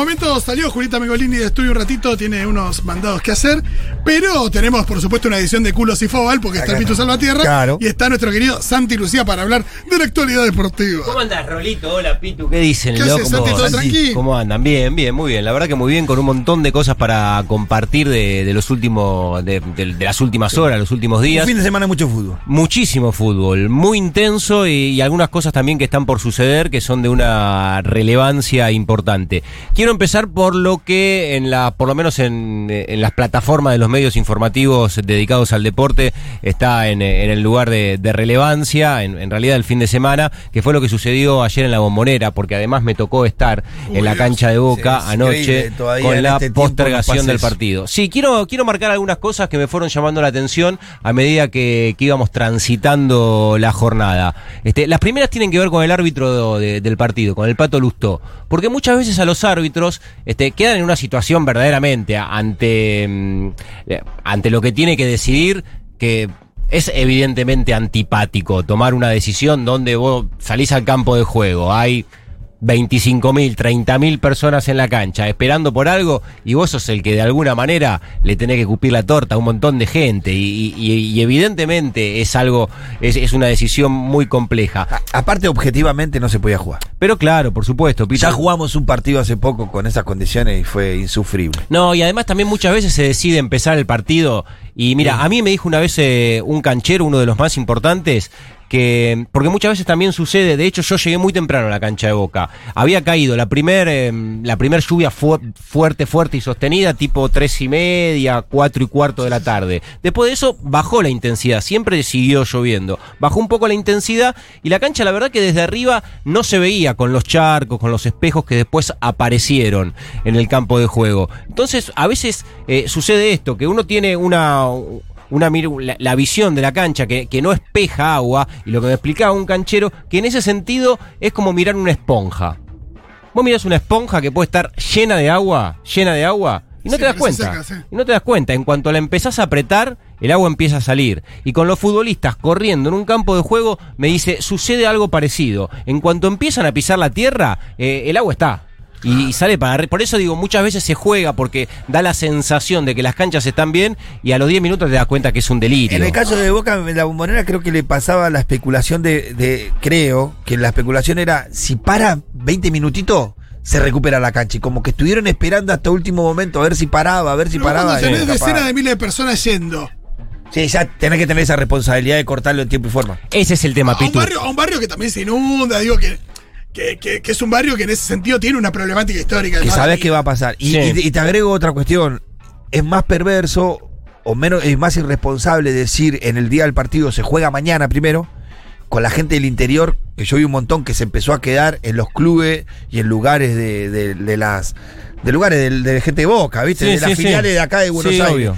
Momentos salió Julita Megolini de estudio un ratito, tiene unos mandados que hacer, pero tenemos por supuesto una edición de Culos y Fobal porque está el Pitu Salvatierra Claro. y está nuestro querido Santi Lucía para hablar de la actualidad deportiva. ¿Cómo andas, Rolito? Hola, Pitu. ¿Qué dicen, ¿Qué haces, Santi? ¿Todo tranqui? ¿Cómo andan? Bien, bien, muy bien. La verdad que muy bien, con un montón de cosas para compartir de, de los últimos, de, de- de las últimas horas, los últimos Un días. fin de semana mucho fútbol. Muchísimo fútbol, muy intenso y, y algunas cosas también que están por suceder que son de una relevancia importante. Quiero empezar por lo que en la, por lo menos en, en las plataformas de los medios informativos dedicados al deporte está en, en el lugar de, de relevancia, en, en realidad el fin de semana, que fue lo que sucedió ayer en la bombonera, porque además me tocó estar Uy, en la cancha de Boca anoche con la este postergación del partido. Sí, quiero, quiero marcar algunas cosas que me fueron llamando la atención a medida que, que íbamos transitando la jornada. Este, las primeras tienen que ver con el árbitro de- del partido, con el Pato Lustó. Porque muchas veces a los árbitros este, quedan en una situación verdaderamente ante, mm, eh, ante lo que tiene que decidir que es evidentemente antipático tomar una decisión donde vos salís al campo de juego. Hay 25.000, 30.000 personas en la cancha esperando por algo y vos sos el que de alguna manera le tenés que cupir la torta a un montón de gente y, y- y evidentemente es algo, es, es una decisión muy compleja. A- aparte, objetivamente no se podía jugar. Pero claro, por supuesto, Pito. Ya jugamos un partido hace poco con esas condiciones y fue insufrible. No, y además también muchas veces se decide empezar el partido. Y mira, a mí me dijo una vez eh, un canchero, uno de los más importantes, que. Porque muchas veces también sucede. De hecho, yo llegué muy temprano a la cancha de boca. Había caído la primer, eh, la primer lluvia fu- fuerte, fuerte y sostenida, tipo tres y media, cuatro y cuarto de la tarde. Después de eso, bajó la intensidad. Siempre siguió lloviendo. Bajó un poco la intensidad y la cancha, la verdad que desde arriba no se veía con los charcos, con los espejos que después aparecieron en el campo de juego. Entonces, a veces eh, sucede esto, que uno tiene una, una la, la visión de la cancha que, que no espeja agua, y lo que me explicaba un canchero, que en ese sentido es como mirar una esponja. Vos mirás una esponja que puede estar llena de agua, llena de agua, y no Sí, te das cuenta. Y no te das cuenta. En cuanto la empezás a apretar, el agua empieza a salir. Y con los futbolistas corriendo en un campo de juego, me dice, sucede algo parecido. En cuanto empiezan a pisar la tierra, eh, el agua está. Y, y sale para Por eso digo, muchas veces se juega porque da la sensación de que las canchas están bien y a los 10 minutos te das cuenta que es un delirio. En el caso de Boca, en la bombonera creo que le pasaba la especulación de, de- creo que la especulación era, si para 20 minutitos, se recupera la cancha. Y como que estuvieron esperando hasta último momento a ver si paraba, a ver si Pero paraba. cuando tenés y capaz- decenas de miles de personas yendo Sí, ya tenés que tener esa responsabilidad de cortarlo en tiempo y forma. Ese es el tema, a un, barrio, a un barrio que también se inunda, digo que, que, que- que es un barrio que en ese sentido tiene una problemática histórica. Que ¿no? sabes qué va a pasar. Y, Sí. y te- y te agrego otra cuestión. Es más perverso o menos es más irresponsable decir en el día del partido se juega mañana primero con la gente del interior, que yo vi un montón que se empezó a quedar en los clubes y en lugares de, de- de las de lugares de, de gente de Boca, ¿viste? Sí, de las sí, de acá de Buenos Sí, Aires. obvio.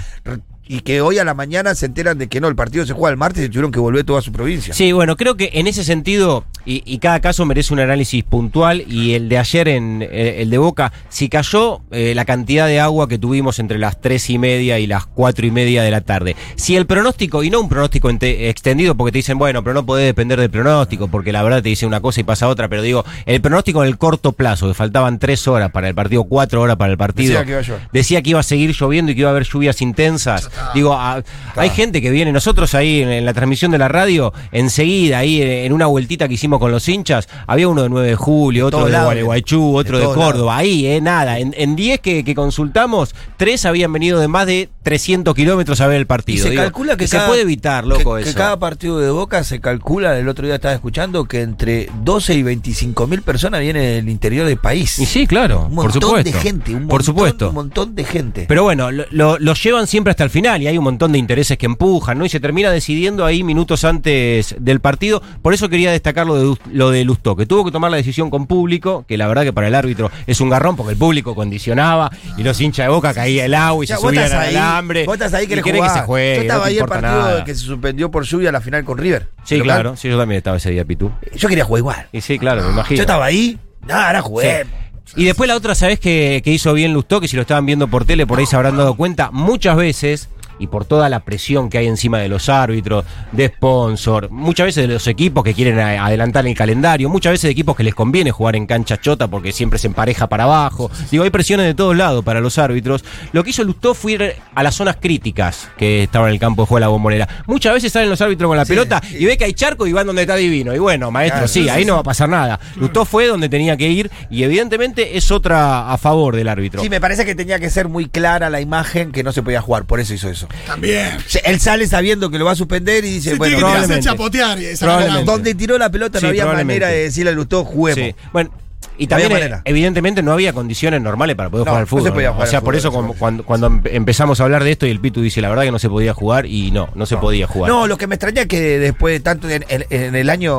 Y que hoy a la mañana se enteran de que no, el partido se juega el martes y tuvieron que volver toda su provincia. Sí, bueno, creo que en ese sentido, y, y cada caso merece un análisis puntual, y el de ayer, en eh, el de Boca, si cayó eh, la cantidad de agua que tuvimos entre las tres y media y las cuatro y media de la tarde. Si el pronóstico, y no un pronóstico ente- extendido, porque te dicen, bueno, pero no podés depender del pronóstico, porque la verdad te dice una cosa y pasa otra, pero digo, el pronóstico en el corto plazo, que faltaban tres horas para el partido, cuatro horas para el partido, Decía que iba a llover. decía que iba a seguir lloviendo y que iba a haber lluvias intensas. Digo, a- hay gente que viene, nosotros ahí en, en la transmisión de la radio, enseguida, ahí en, en una vueltita que hicimos con los hinchas, había uno de 9 de julio, otro de Gualeguaychú, otro de de, Córdoba, ahí, eh, nada. En, en 10 que, que consultamos, tres habían venido de más de 300 kilómetros a ver el Y partido. se Digo, calcula que se cada- puede evitar, loco, que, que eso. cada partido de Boca se calcula, el otro día estaba escuchando, que entre 12 y 25 mil personas vienen del interior del país. Y sí, claro, un por montón supuesto. de gente, un por montón, supuesto. un montón de gente. Pero bueno, lo, lo- lo llevan siempre hasta el final. y hay un montón de intereses que empujan, ¿no? Y se termina decidiendo ahí minutos antes del partido. Por eso quería destacar lo de, lo de Lustó, que tuvo que tomar la decisión con público, que la verdad que para el árbitro es un garrón porque el público condicionaba y los hinchas de boca caía el agua y Ya, se subían al ahí, alambre. Vos estás ahí que le que se juegue. Yo estaba no ahí el partido nada. que se suspendió por lluvia la final con River. Sí, Local. claro, sí, yo también estaba ese día, Pitu. Yo quería jugar igual. Y sí, claro, me imagino. Yo estaba ahí. Nada, ahora jugué. Y después la otra, ¿sabés que, que hizo bien Lustó? Que si lo estaban viendo por tele, por ahí se habrán dado cuenta. Muchas veces, y por toda la presión que hay encima de los árbitros, de sponsor, muchas veces de los equipos que quieren adelantar el calendario, muchas veces de equipos que les conviene jugar en cancha chota porque siempre se empareja para abajo. Digo, hay presiones de todos lados para los árbitros. Lo que hizo Lustó fue ir a las zonas críticas que estaban en el campo de juego de la bombonera. Muchas veces salen los árbitros con la pelota y ve que hay charco y van donde está divino. Y bueno, maestro, Claro, sí, ahí no va a pasar nada. Lustó fue donde tenía que ir y evidentemente es otra a favor del árbitro. Sí, me parece que tenía que ser muy clara la imagen que no se podía jugar, por eso hizo eso. También. Él sale sabiendo que lo va a suspender y dice, Sí, bueno, tiene que probablemente. hacer chapotear y esa Probablemente. donde tiró la pelota Sí, no había manera de decirle a Lustó, juguemos. Sí. Bueno, y también, eh, evidentemente, no había condiciones normales para poder No, jugar al no se fútbol. podía jugar o sea, por fútbol, eso cuando, cuando empe- empezamos a hablar de esto y el Pitu dice la verdad que no se podía jugar y no, no se podía jugar. No, lo que me extraña es que después de tanto en, el año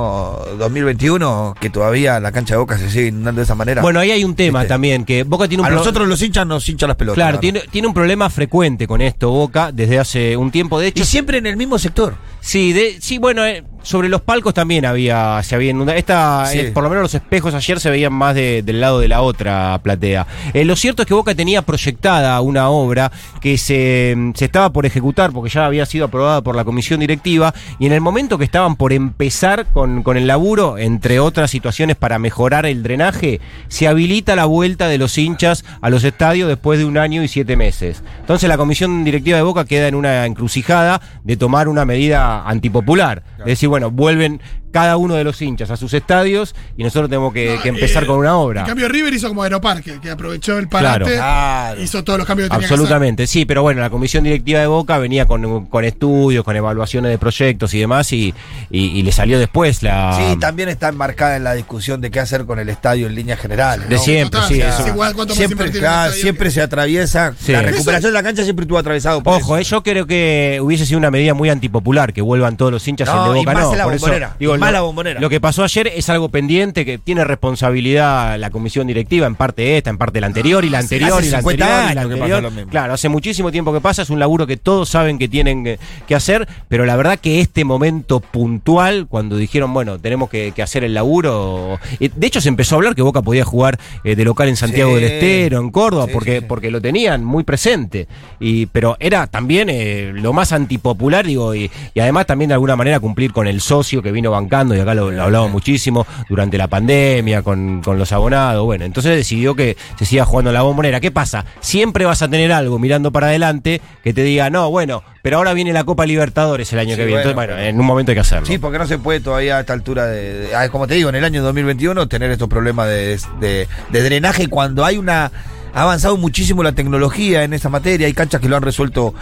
2021, que todavía la cancha de Boca se sigue inundando de esa manera. Bueno, ahí hay un tema ¿Viste? también, que Boca tiene un a pro- nosotros los hinchas nos hinchan las pelotas. Claro, la tiene, tiene un problema frecuente con esto, Boca, desde hace un tiempo. De hecho, Y siempre en el mismo sector. Sí, de, sí, bueno, eh, sobre los palcos también había, se había inundado. Esta, Sí. eh, por lo menos los espejos ayer se veían más de- del lado de la otra platea. Eh, lo cierto es que Boca tenía proyectada una obra que se, se estaba por ejecutar porque ya había sido aprobada por la comisión directiva y en el momento que estaban por empezar con, con el laburo, entre otras situaciones para mejorar el drenaje, se habilita la vuelta de los hinchas a los estadios después de un año y siete meses. Entonces la comisión directiva de Boca queda en una encrucijada de tomar una medida antipopular. Es decir, bueno, vuelven cada uno de los hinchas a sus estadios y nosotros tenemos que, No, que empezar eh, con una obra. En cambio, River hizo como Aeroparque, que aprovechó el parate, Claro. hizo todos los cambios que tenía Absolutamente, sí, pero bueno, la comisión directiva de Boca venía con, con estudios, con evaluaciones de proyectos y demás y, y- y le salió después la... Sí, también está enmarcada en la discusión de qué hacer con el estadio en líneas generales. De siempre, sí, eso. es igual cuánto más Siempre, en claro, siempre que- se atraviesa. Sí. La recuperación de la cancha siempre estuvo atravesado por Ojo, eso. eh, yo creo que hubiese sido una medida muy antipopular que vuelvan todos los hinchas No, el de y Boca. más no, en la por eso, Bombonera, digo, y más lo, la Bombonera. lo que pasó ayer es algo pendiente que tiene responsabilidad la comisión directiva, en parte esta, en parte la anterior y la anterior hace y la 50 anterior y la que anterior. pasa lo mismo. Claro, hace muchísimo tiempo que pasa, es un laburo que todos saben que tienen que, hacer, pero la verdad que este momento puntual, cuando dijeron, bueno, tenemos que, que hacer el laburo, de hecho se empezó a hablar que Boca podía jugar eh, de local en Santiago Sí. del Estero, en Córdoba, Sí, porque, sí. porque lo tenían muy presente. Y, pero era también eh, lo más antipopular, digo, y, y además también de alguna manera cumplir con el socio que vino bancando, y acá lo, lo hablamos muchísimo, durante la pandemia, con, con los abonados. Bueno, entonces decidió que se siga jugando la bombonera. ¿Qué pasa? Siempre vas a tener algo mirando para adelante que te diga, no, bueno, pero ahora viene la Copa Libertadores el año Sí, que viene. bueno, Entonces, bueno, en un momento hay que hacerlo. Sí, porque no se puede todavía a esta altura de, de- ah, como te digo, en el año 2021 tener estos problemas de, de- de drenaje cuando hay una ha avanzado muchísimo la tecnología en esa materia, hay canchas que lo han resuelto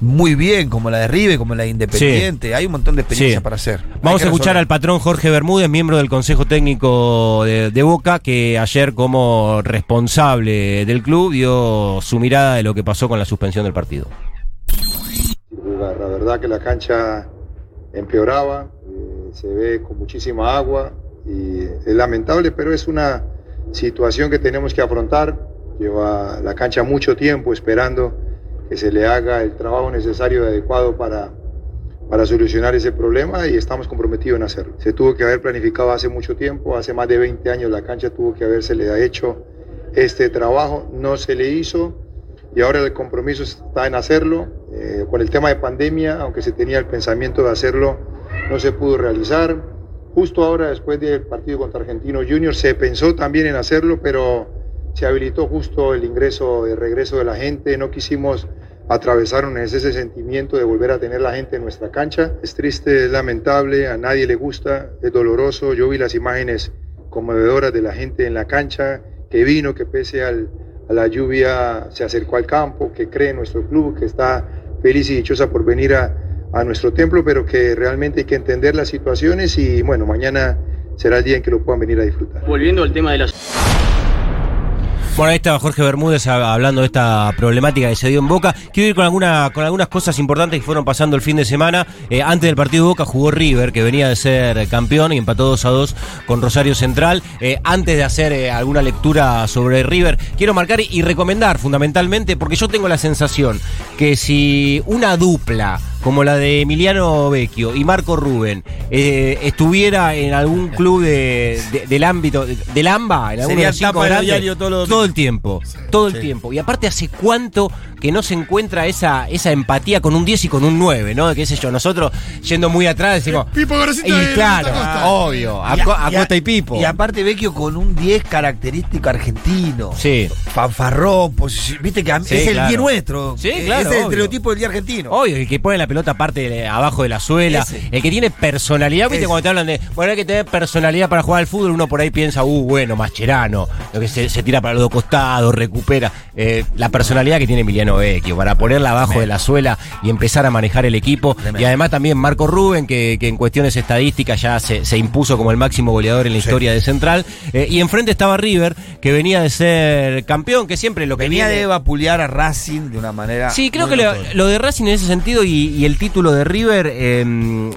muy bien, como la de Rive, como la de Independiente, hay un montón de experiencias Sí. para hacer. Vamos a escuchar al patrón Jorge Bermúdez, miembro del Consejo Técnico de, de Boca, que ayer como responsable del club dio su mirada de lo que pasó con la suspensión del partido. lugar. La verdad que la cancha empeoraba, eh, se ve con muchísima agua y es lamentable, pero es una situación que tenemos que afrontar. Lleva la cancha mucho tiempo esperando que se le haga el trabajo necesario y adecuado para, para solucionar ese problema y estamos comprometidos en hacerlo. Se tuvo que haber planificado hace mucho tiempo, hace más de 20 años la cancha tuvo que haberse le hecho este trabajo, no se le hizo y ahora el compromiso está en hacerlo. Eh, con el tema de pandemia, aunque se tenía el pensamiento de hacerlo, no se pudo realizar. Justo ahora, después del partido contra Argentino Junior, se pensó también en hacerlo, pero se habilitó justo el ingreso, el regreso de la gente. No quisimos atravesar ese sentimiento de volver a tener la gente en nuestra cancha. Es triste, es lamentable, a nadie le gusta, es doloroso. Yo vi las imágenes conmovedoras de la gente en la cancha que vino, que pese al, a la lluvia se acercó al campo, que cree en nuestro club, que está feliz y dichosa por venir a, a nuestro templo, pero que realmente hay que entender las situaciones y bueno, mañana será el día en que lo puedan venir a disfrutar. Volviendo al tema de las Bueno, ahí estaba Jorge Bermúdez hablando de esta problemática que se dio en Boca. Quiero ir con, alguna, con algunas cosas importantes que fueron pasando el fin de semana. Eh, antes del partido de Boca jugó River, que venía de ser campeón y empató 2 a 2 con Rosario Central. Eh, antes de hacer eh, alguna lectura sobre River, quiero marcar y recomendar fundamentalmente, porque yo tengo la sensación que si una dupla como la de Emiliano Vecchio y Marco Rubén eh, estuviera en algún club de- de- del ámbito, de- del AMBA, en alguno Sería de los cinco tapa del grandes, diario todos los todo el tiempo, todo el tiempo. Y aparte, ¿hace cuánto que no se encuentra esa, esa empatía con un 10 y con un 9, ¿no? ¿Qué sé yo? Nosotros, yendo muy atrás, decimos. Pipo Gorosito Y de claro, Costa obvio, a, Y a- Costa y Pipo. Y aparte Vecchio con un 10 característico argentino. Sí. Fanfarrón, pues, viste que a mí- Sí, es el claro. 10 nuestro. Sí, Es claro, el obvio. estereotipo del día argentino. Obvio, el que pone la pelota aparte de- abajo de la suela, Ese. el que tiene personalidad, viste Ese. cuando te hablan de, bueno, hay que tener personalidad para jugar al fútbol, uno por ahí piensa, uh, bueno, Mascherano, lo que se, se tira para los dos costados, recupera, Eh, la personalidad que tiene Emiliano Vecchio, para ponerla abajo de la suela y empezar a manejar el equipo, y además también Marco Rubén, que, que en cuestiones estadísticas ya se, se impuso como el máximo goleador en la historia de Central, Eh, y enfrente estaba River, que venía de ser campeón, que siempre lo que Venía viene- de vapulear a Racing de una manera. Sí, creo que lo, de Racing en ese sentido y, y el título de River, eh,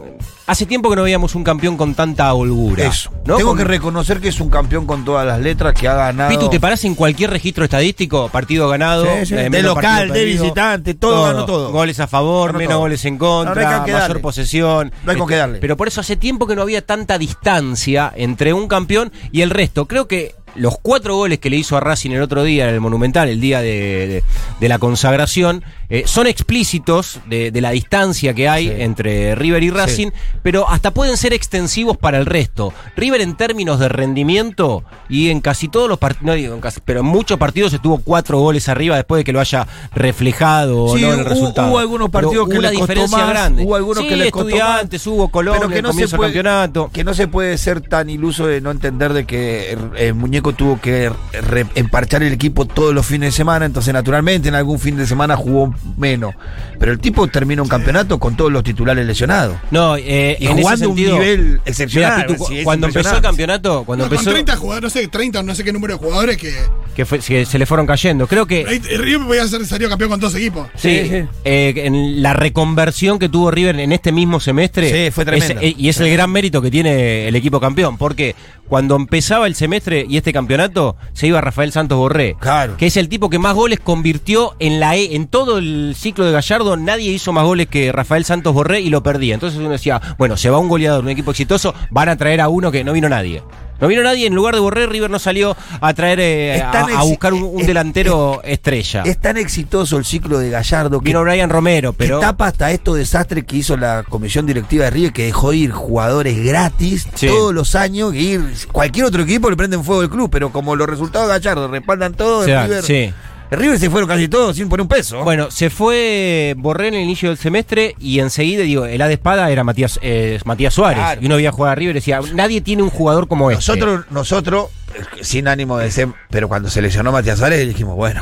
hace tiempo que no veíamos un campeón con tanta holgura. Eso. ¿no? Tengo Con- que reconocer que es un campeón con todas las letras que ha ganado. Pitu, ¿te parás en cualquier registro estadístico? Partido ganado, Sí, sí. eh, De local, de perdido, visitante, todo, ganó todo. Goles a favor, Ganó menos todo. goles en No, no contra, darle. mayor posesión. No hay con qué darle. Pero por eso hace tiempo que no había tanta distancia entre un campeón y el resto. Creo que los cuatro goles que le hizo a Racing el otro día en el Monumental, el día de, de- de la consagración, eh, son explícitos de, de la distancia que hay Sí. entre River y Racing, pero hasta pueden ser extensivos para el resto. River en términos de rendimiento y en casi todos los partidos, no digo en casi, pero en muchos partidos estuvo cuatro goles arriba después de que lo haya reflejado Sí, no en el hubo- resultado. hubo algunos Pero partidos que costó diferencia más, grande. hubo algunos que les costó más. estudiantes, hubo Colón Pero que el no se comienzo puede, del campeonato. que no se puede ser tan iluso de no entender de que el, el muñeco tuvo que re- emparchar el equipo todos los fines de semana, entonces naturalmente en algún fin de semana jugó menos. Pero el tipo termina un campeonato con todos los titulares lesionados. No, eh, Y en ese jugando un nivel excepcional. Mira, es cuando empezó el campeonato, cuando No, con empezó 30 jugadores, no sé, 30 o no sé qué número de jugadores que. Que, fue- que se le fueron cayendo. Creo que Ahí, River podía ser salió campeón con dos equipos. Sí, Sí, eh, en la reconversión que tuvo River en este mismo semestre. Sí, fue tremendo. es- eh, y es el gran mérito que tiene el equipo campeón. Porque cuando empezaba el semestre y este campeonato, se iba Rafael Santos Borré. Claro. Que es el tipo que más goles convirtió en la E. En todo el ciclo de Gallardo, nadie hizo más goles que Rafael Santos Borré y lo perdía. Entonces uno decía, bueno, se va un goleador, un equipo exitoso, van a traer a uno que no vino nadie. No vino nadie, en lugar de Borré, River no salió a traer eh, a, buscar un, un es- delantero estrella. Es tan exitoso el ciclo de Gallardo que Vino Brian Romero, pero. que tapa hasta estos desastres que hizo la comisión directiva de River, que dejó ir jugadores gratis Sí. todos los años, que ir cualquier otro equipo le prenden fuego el club, pero como los resultados de Gallardo respaldan todo, River, sí. River se fueron casi todos sin poner un peso. Bueno, se fue Borré en el inicio del semestre y enseguida, digo, el A de espada era Matías, eh, Matías Suárez. Claro. Y uno veía jugar a River y decía, nadie tiene un jugador como este. nosotros, nosotros, eh, sin ánimo de ser, pero cuando se lesionó Matías Suárez dijimos, bueno,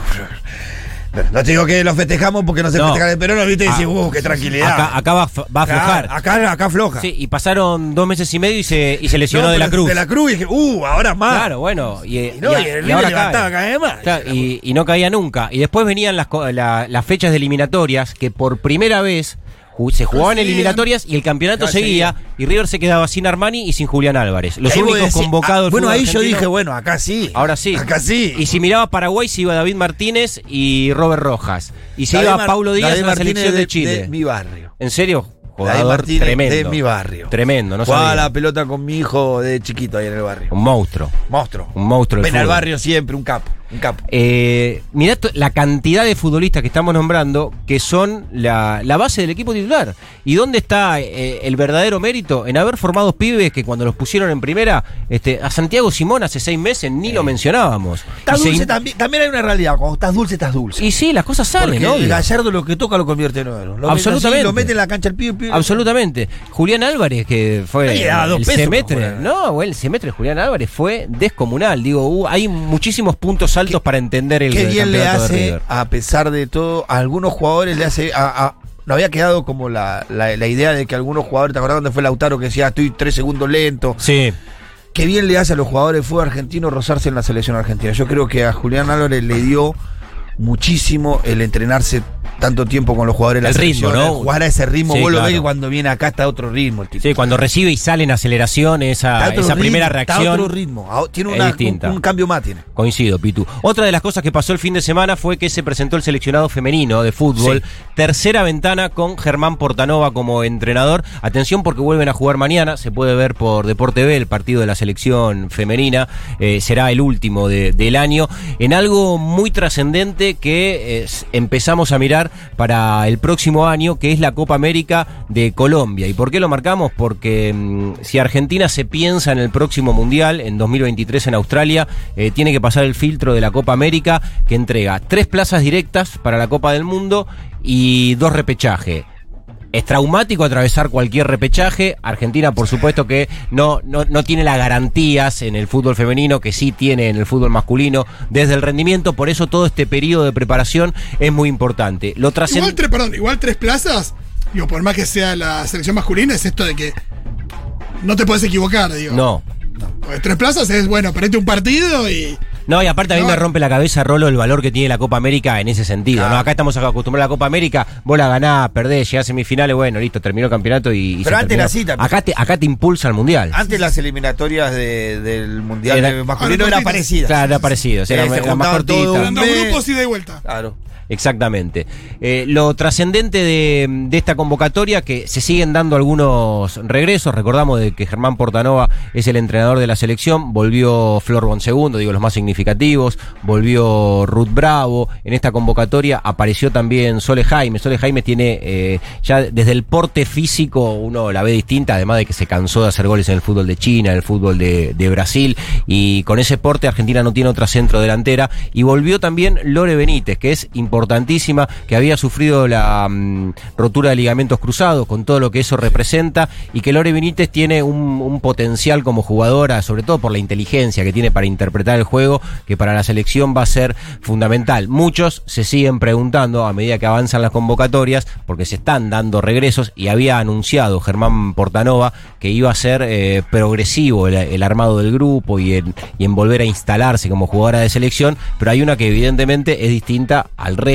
no te digo que lo festejamos porque no se No. festeja, pero no viste y Ah, decís, uh, qué tranquilidad. Acá, acá va, a f- va a aflojar. Acá, acá afloja. Sí, y pasaron dos meses y medio y se, y se lesionó No, de la Cruz. De la Cruz y dije, uh, ahora más. Claro, bueno. Y, Y no, y, el ahora levantaba cada vez más. Claro, y, no caía nunca. Y después venían las, la- las fechas de eliminatorias que por primera vez se jugaban eliminatorias y el campeonato No, seguía y River se quedaba sin Armani y sin Julián Álvarez. Los únicos convocados. ah, del bueno, ahí yo dije, bueno, acá sí. Ahora sí. Acá sí. Y si miraba Paraguay, se iba David Martínez y Robert Rojas. Y se David iba Mar- Paulo Díaz David a la Martínez selección de, Chile. De mi barrio. ¿En serio? Jugador tremendo. de mi barrio. Tremendo, no Jugaba sabía. la pelota con mi hijo de chiquito ahí en el barrio. Un monstruo. Monstruo. Un monstruo. Ven al barrio siempre, un capo. Un capo. Eh, mirá la cantidad de futbolistas que estamos nombrando que son la, la base del equipo titular. ¿Y dónde está eh, el verdadero mérito? En haber formado pibes que cuando los pusieron en primera, este, a Santiago Simón hace seis meses ni lo mencionábamos. Estás se dulce también. También hay una realidad. Cuando estás dulce, estás dulce. Y sí, las cosas salen, Porque ¿no? el Gallardo lo que toca lo convierte en oro. Absolutamente. mete así, Lo mete en la cancha el pibe. el pibe- Absolutamente. Julián Álvarez, que fue dos el pesos semestre. No, bueno, el semestre Julián Álvarez fue descomunal. Digo, hay muchísimos puntos altos para entender el Qué bien le hace, a pesar de todo, a algunos jugadores le hace. A, a- no había quedado como la, la- la idea de que algunos jugadores, ¿te acordás cuando fue Lautaro que decía estoy tres segundos lento? Sí. qué bien le hace a los jugadores de fútbol argentino rozarse en la selección argentina. Yo creo que a Julián Álvarez le dio muchísimo el entrenarse tanto tiempo con los jugadores de la El ritmo, ¿no? jugar a ese ritmo. Sí, Vos lo ves que cuando viene acá está a otro ritmo el tipo. Sí, cuando recibe y sale en aceleración, esa, Está ritmo, primera está a reacción. otro ritmo. Ah, Tiene una- un, distinta. un cambio más. Tiene. Coincido, Pitu. Otra de las cosas que pasó el fin de semana fue que se presentó el seleccionado femenino de fútbol. Tercera ventana con Germán Portanova como entrenador. Atención porque vuelven a jugar mañana. Se puede ver por Deporte B el partido de la selección femenina. Eh, será el último de- del año. En algo muy trascendente que eh, empezamos a mirar para el próximo año, que es la Copa América de Colombia. ¿Y por qué lo marcamos? Porque mm, si Argentina se piensa en el próximo Mundial, en 2023 en Australia, eh, tiene que pasar el filtro de la Copa América, que entrega tres plazas directas para la Copa del Mundo y dos repechajes. Es traumático atravesar cualquier repechaje. Argentina, por supuesto, que no, no, no tiene las garantías en el fútbol femenino que sí tiene en el fútbol masculino desde el rendimiento. Por eso todo este periodo de preparación es muy importante. Lo Igual tres, perdón, igual tres plazas, digo, por más que sea la selección masculina, es esto de que no te puedes equivocar, digo. No. Tres plazas es, bueno, perdete un partido y. No, y aparte a mí No. me rompe la cabeza, Rolo, el valor que tiene la Copa América en ese sentido. Claro. ¿no? Acá estamos acostumbrados a la Copa América, vos la ganás, perdés, llegás a semifinales, bueno, listo, terminó el campeonato y. y Pero se antes terminó. era así también. Acá te, acá te impulsa al mundial. Antes las eliminatorias de- del Mundial Era- de masculino Ah, era no, parecida. Claro, era parecido. Sí, era, se era más Eran Hombre. grupos y de vuelta. Claro. Exactamente. Eh, lo trascendente de, esta convocatoria, que se siguen dando algunos regresos, recordamos de que Germán Portanova es el entrenador de la selección, volvió Flor Bonsegundo, digo los más significativos, volvió Ruth Bravo, en esta convocatoria apareció también Sole Jaime, Sole Jaime tiene eh, ya desde el porte físico uno la ve distinta, además de que se cansó de hacer goles en el fútbol de China, en el fútbol de, de Brasil, y con ese porte Argentina no tiene otra centro delantera, y volvió también Lore Benítez, que es importantísima, que había sufrido la mm, rotura de ligamentos cruzados, con todo lo que eso representa, y que Lore Benítez tiene un, potencial como jugadora, sobre todo por la inteligencia que tiene para interpretar el juego, que para la selección va a ser fundamental. Muchos se siguen preguntando a medida que avanzan las convocatorias, porque se están dando regresos, y había anunciado Germán Portanova que iba a ser eh, progresivo el, el armado del grupo y en, y en volver a instalarse como jugadora de selección, pero hay una que evidentemente es distinta al resto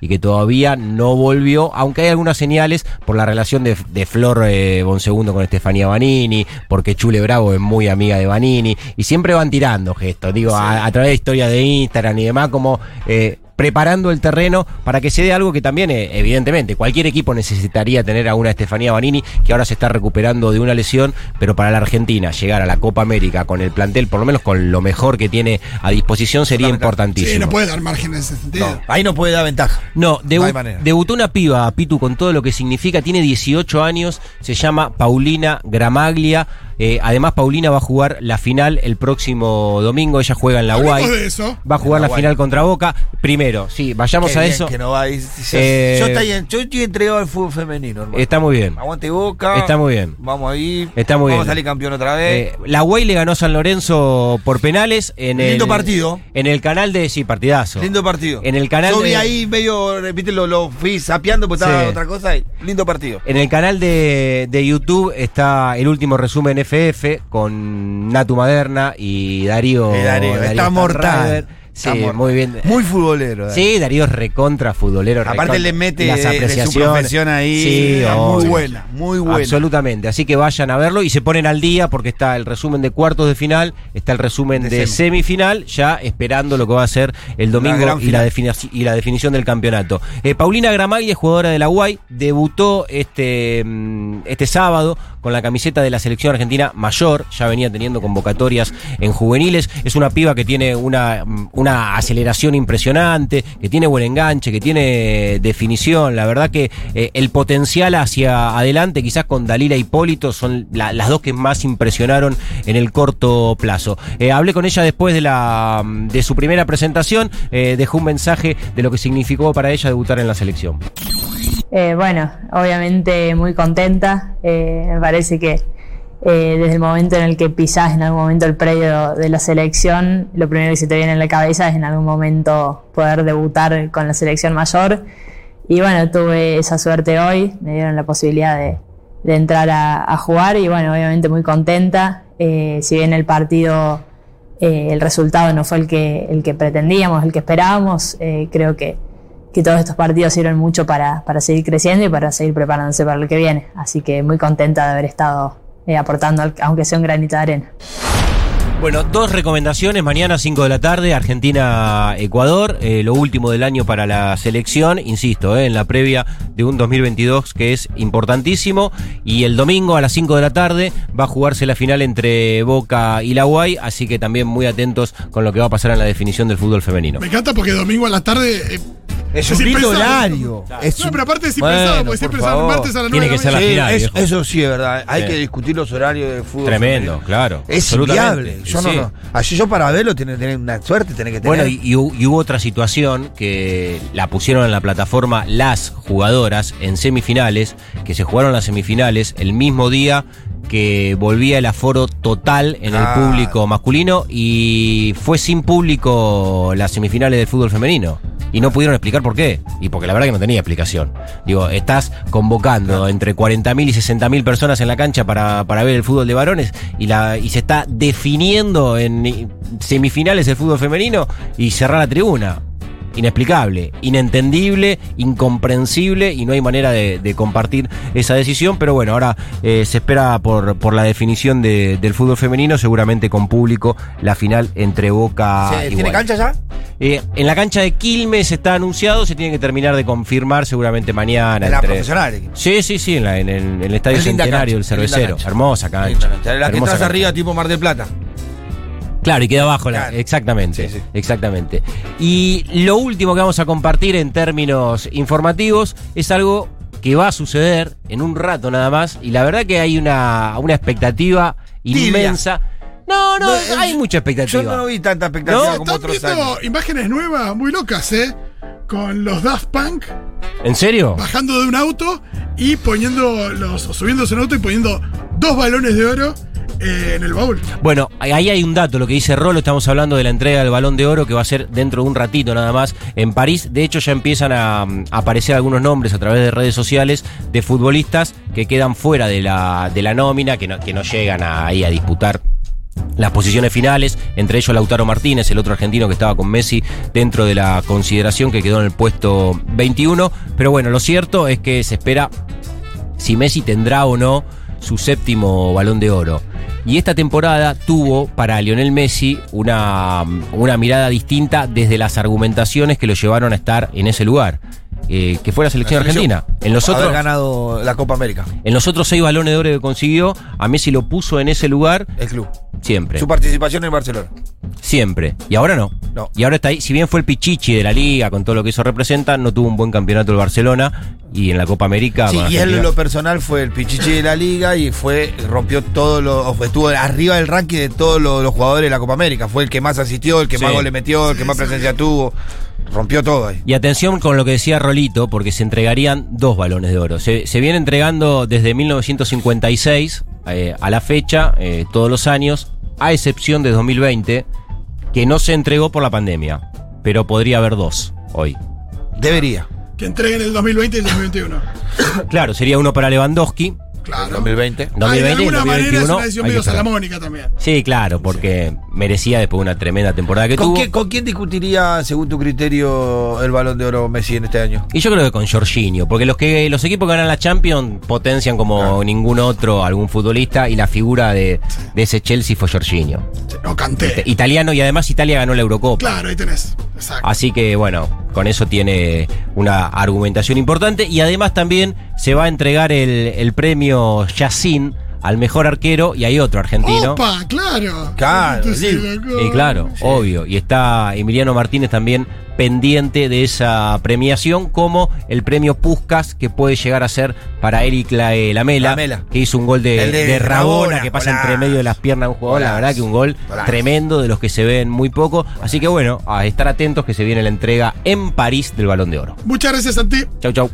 y que todavía no volvió, aunque hay algunas señales por la relación de, de Flor eh, Bonsegundo con Estefanía Banini, porque Chule Bravo es muy amiga de Banini, y siempre van tirando gestos, digo, a, a través de historias de Instagram y demás, como... eh, preparando el terreno para que se dé algo que también, eh, evidentemente, cualquier equipo necesitaría tener a una Estefanía Banini que ahora se está recuperando de una lesión, pero para la Argentina llegar a la Copa América con el plantel, por lo menos con lo mejor que tiene a disposición, sería importantísimo. Sí, no puede dar margen en ese sentido. No, ahí no puede dar ventaja. No, debu- No debutó una piba, Pitu, con todo lo que significa. Tiene 18 años, se llama Paulina Gramaglia. Eh, además, Paulina va a jugar la final el próximo domingo. Ella juega en la UAI. de eso. Va a jugar la final contra Boca. Primero, sí, vayamos Qué a bien eso. que no va. Y- y- Yo, Eh, yo estoy, en- yo estoy entregado al fútbol femenino, hermano. Está muy bien. Aguante boca. Está muy bien. Vamos ahí. Está muy Vamos bien. a salir campeón otra vez. Eh, la UAI le ganó a San Lorenzo por penales en Lindo el partido. En el canal de sí, partidazo. Lindo partido. En el canal Yo vi de- ahí medio, repite, lo, lo fui sapeando porque estaba Sí. otra cosa. y Lindo partido. En el canal de, de YouTube está el último resumen FF con Natu Maderna y Darío. Darío, está mortal. Sí, Está mortal. muy bien. Muy futbolero. Darío. Sí, Darío es recontra futbolero. Aparte recontra. le mete las de su apreciaciones. profesión ahí. Sí, muy buena, muy buena. Absolutamente. Así que vayan a verlo y se ponen al día porque está el resumen de cuartos de final, está el resumen De de, semi. semifinal, ya esperando lo que va a ser el domingo y la, y la definición del campeonato. Eh, Paulina Gramaglia es jugadora de la UAI, debutó este, mm, este sábado con la camiseta de la selección argentina mayor, ya venía teniendo convocatorias en juveniles, es una piba que tiene una, mm, una aceleración impresionante, que tiene buen enganche, que tiene definición, la verdad que eh, el potencial hacia adelante, quizás con Dalila Hipólito, son la- las dos que más impresionaron en el corto plazo. Eh, hablé con ella después de, la, de su primera presentación, eh, dejó un mensaje de lo que significó para ella debutar en la selección. Bueno, obviamente muy contenta. Me parece que eh, desde el momento en el que pisás en algún momento el predio de la selección, lo primero que se te viene en la cabeza es en algún momento poder debutar con la selección mayor. Y bueno, tuve esa suerte hoy, me dieron la posibilidad de, entrar a, a jugar y bueno, obviamente muy contenta. Eh, si bien el partido, eh, el resultado no fue el que, el que pretendíamos, el que esperábamos, eh, creo que, que todos estos partidos sirven mucho para, para seguir creciendo y para seguir preparándose para lo que viene. Así que muy contenta de haber estado eh, aportando, al- aunque sea un granito de arena. Bueno, dos recomendaciones. Mañana 5 de la tarde, Argentina-Ecuador. eh, lo último del año para la selección. Insisto, eh, en la previa de un 2022 que es importantísimo. Y el domingo a las 5 de la tarde va a jugarse la final entre Boca y la Guay. Así que también muy atentos con lo que va a pasar en la definición del fútbol femenino. Me encanta porque domingo a la tarde. eh, Es un horario. Es no, pero aparte es Bueno, impensado, porque siempre martes a las Tiene 9 que ser la. Sí, final, eso, sí es verdad. Hay Sí. que discutir los horarios del fútbol. Tremendo, femenino. claro. Es inviable. Yo Sí. no, no. Así yo para verlo tiene que tener una suerte, tiene que tener. Bueno, y, y hu- y hubo otra situación que la pusieron en la plataforma las jugadoras en semifinales, que se jugaron las semifinales el mismo día que volvía el aforo total en el Ah. público masculino y fue sin público las semifinales del fútbol femenino. Y no pudieron explicar por qué. Y porque la verdad que no tenía explicación. Digo, estás convocando entre 40.000 y 60.000 personas en la cancha para, para ver el fútbol de varones y, la, y se está definiendo en semifinales el fútbol femenino y cerrar la tribuna. Inexplicable, inentendible, incomprensible y no hay manera de, de compartir esa decisión. Pero bueno, ahora eh, se espera por, por la definición de- del fútbol femenino, seguramente con público, la final entre Boca ¿Se- y ¿Tiene Guay. cancha ya? Eh, en la cancha de Quilmes está anunciado, se tiene que terminar de confirmar seguramente mañana. En la entre- profesional. Sí, sí, sí, en, la- en el, en el Estadio Centenario del Cervecero. cancha. Hermosa cancha. Cancha. La que Hermosa estás cancha. arriba, tipo Mar del Plata. Claro, y queda abajo, la- Claro. exactamente, Sí, sí. exactamente. Y lo último que vamos a compartir en términos informativos es algo que va a suceder en un rato nada más, y la verdad que hay una, una expectativa Tibia. inmensa. No, no, No, hay mucha expectativa. Yo no vi tanta expectativa ¿No? como otros viendo años. imágenes nuevas, muy locas, ¿eh? Con los Daft Punk ¿En serio? bajando de un auto y poniendo los. subiéndose en un auto y poniendo dos balones de oro eh, en el baúl. Bueno, ahí hay un dato, lo que dice Rolo, estamos hablando de la entrega del balón de oro que va a ser dentro de un ratito nada más en París. De hecho, ya empiezan a, mm, aparecer algunos nombres a través de redes sociales de futbolistas que quedan fuera de la, de la nómina, que no, que no llegan a- ahí a disputar las posiciones finales, entre ellos Lautaro Martínez, el otro argentino que estaba con Messi dentro de la consideración que quedó en el puesto 21. Pero bueno, lo cierto es que se espera si Messi tendrá o no su séptimo balón de oro. Y esta temporada tuvo para Lionel Messi una, una mirada distinta desde las argumentaciones que lo llevaron a estar en ese lugar, eh, que fue la selección La argentina. En los, Haber otros, ganado la Copa América. en los otros seis balones de oro que consiguió, a Messi lo puso en ese lugar El club. siempre. Su participación en Barcelona. Siempre. Y ahora no. No. Y ahora está ahí. Si bien fue el pichichi de la liga, con todo lo que eso representa, no tuvo un buen campeonato el Barcelona. Y en la Copa América. Sí, y él lo personal fue el pichichi de la liga y fue rompió todo lo estuvo arriba del ranking de todos los, los jugadores de la Copa América. Fue el que más asistió, el que Sí. más goles metió, el que más presencia tuvo. Rompió todo ahí. Y atención con lo que decía Rolito, porque se entregarían dos balones de oro. Se, se viene entregando desde 1956 eh, a la fecha, eh, todos los años, a excepción de 2020, que no se entregó por la pandemia. Pero podría haber dos hoy. Debería. Que entreguen el 2020 y el 2021. Claro, sería uno para Lewandowski. Claro. 2020. Ah, 2020 de alguna manera es 2021. una decisión medio salamónica también. Sí, claro, porque merecía después de una tremenda temporada que ¿Con, tuvo. quién, con quién discutiría, según tu criterio, el balón de oro Messi en este año? Y yo creo que con Jorginho, porque los que los equipos que ganan la Champions potencian como ningún otro algún futbolista y la figura de, de ese Chelsea fue Jorginho. No canté. Italiano y además Italia ganó la Eurocopa. Claro, ahí tenés. Exacto. Así que bueno, con eso tiene una argumentación importante y además también se va a entregar el, el premio Yacine al mejor arquero y hay otro argentino. Opa, claro. Claro, sí. Y claro, obvio. Y está Emiliano Martínez también pendiente de esa premiación, como el premio Puskas que puede llegar a ser para Eric La- eh, Lamela, Lamela. que hizo un gol de, de de Rabona, Rabona, que pasa entre medio de las piernas de un jugador. La verdad que un gol tremendo de los que se ven muy poco. Así que bueno, a estar atentos que se viene la entrega en París del Balón de Oro. Muchas gracias a ti. Chau, chau.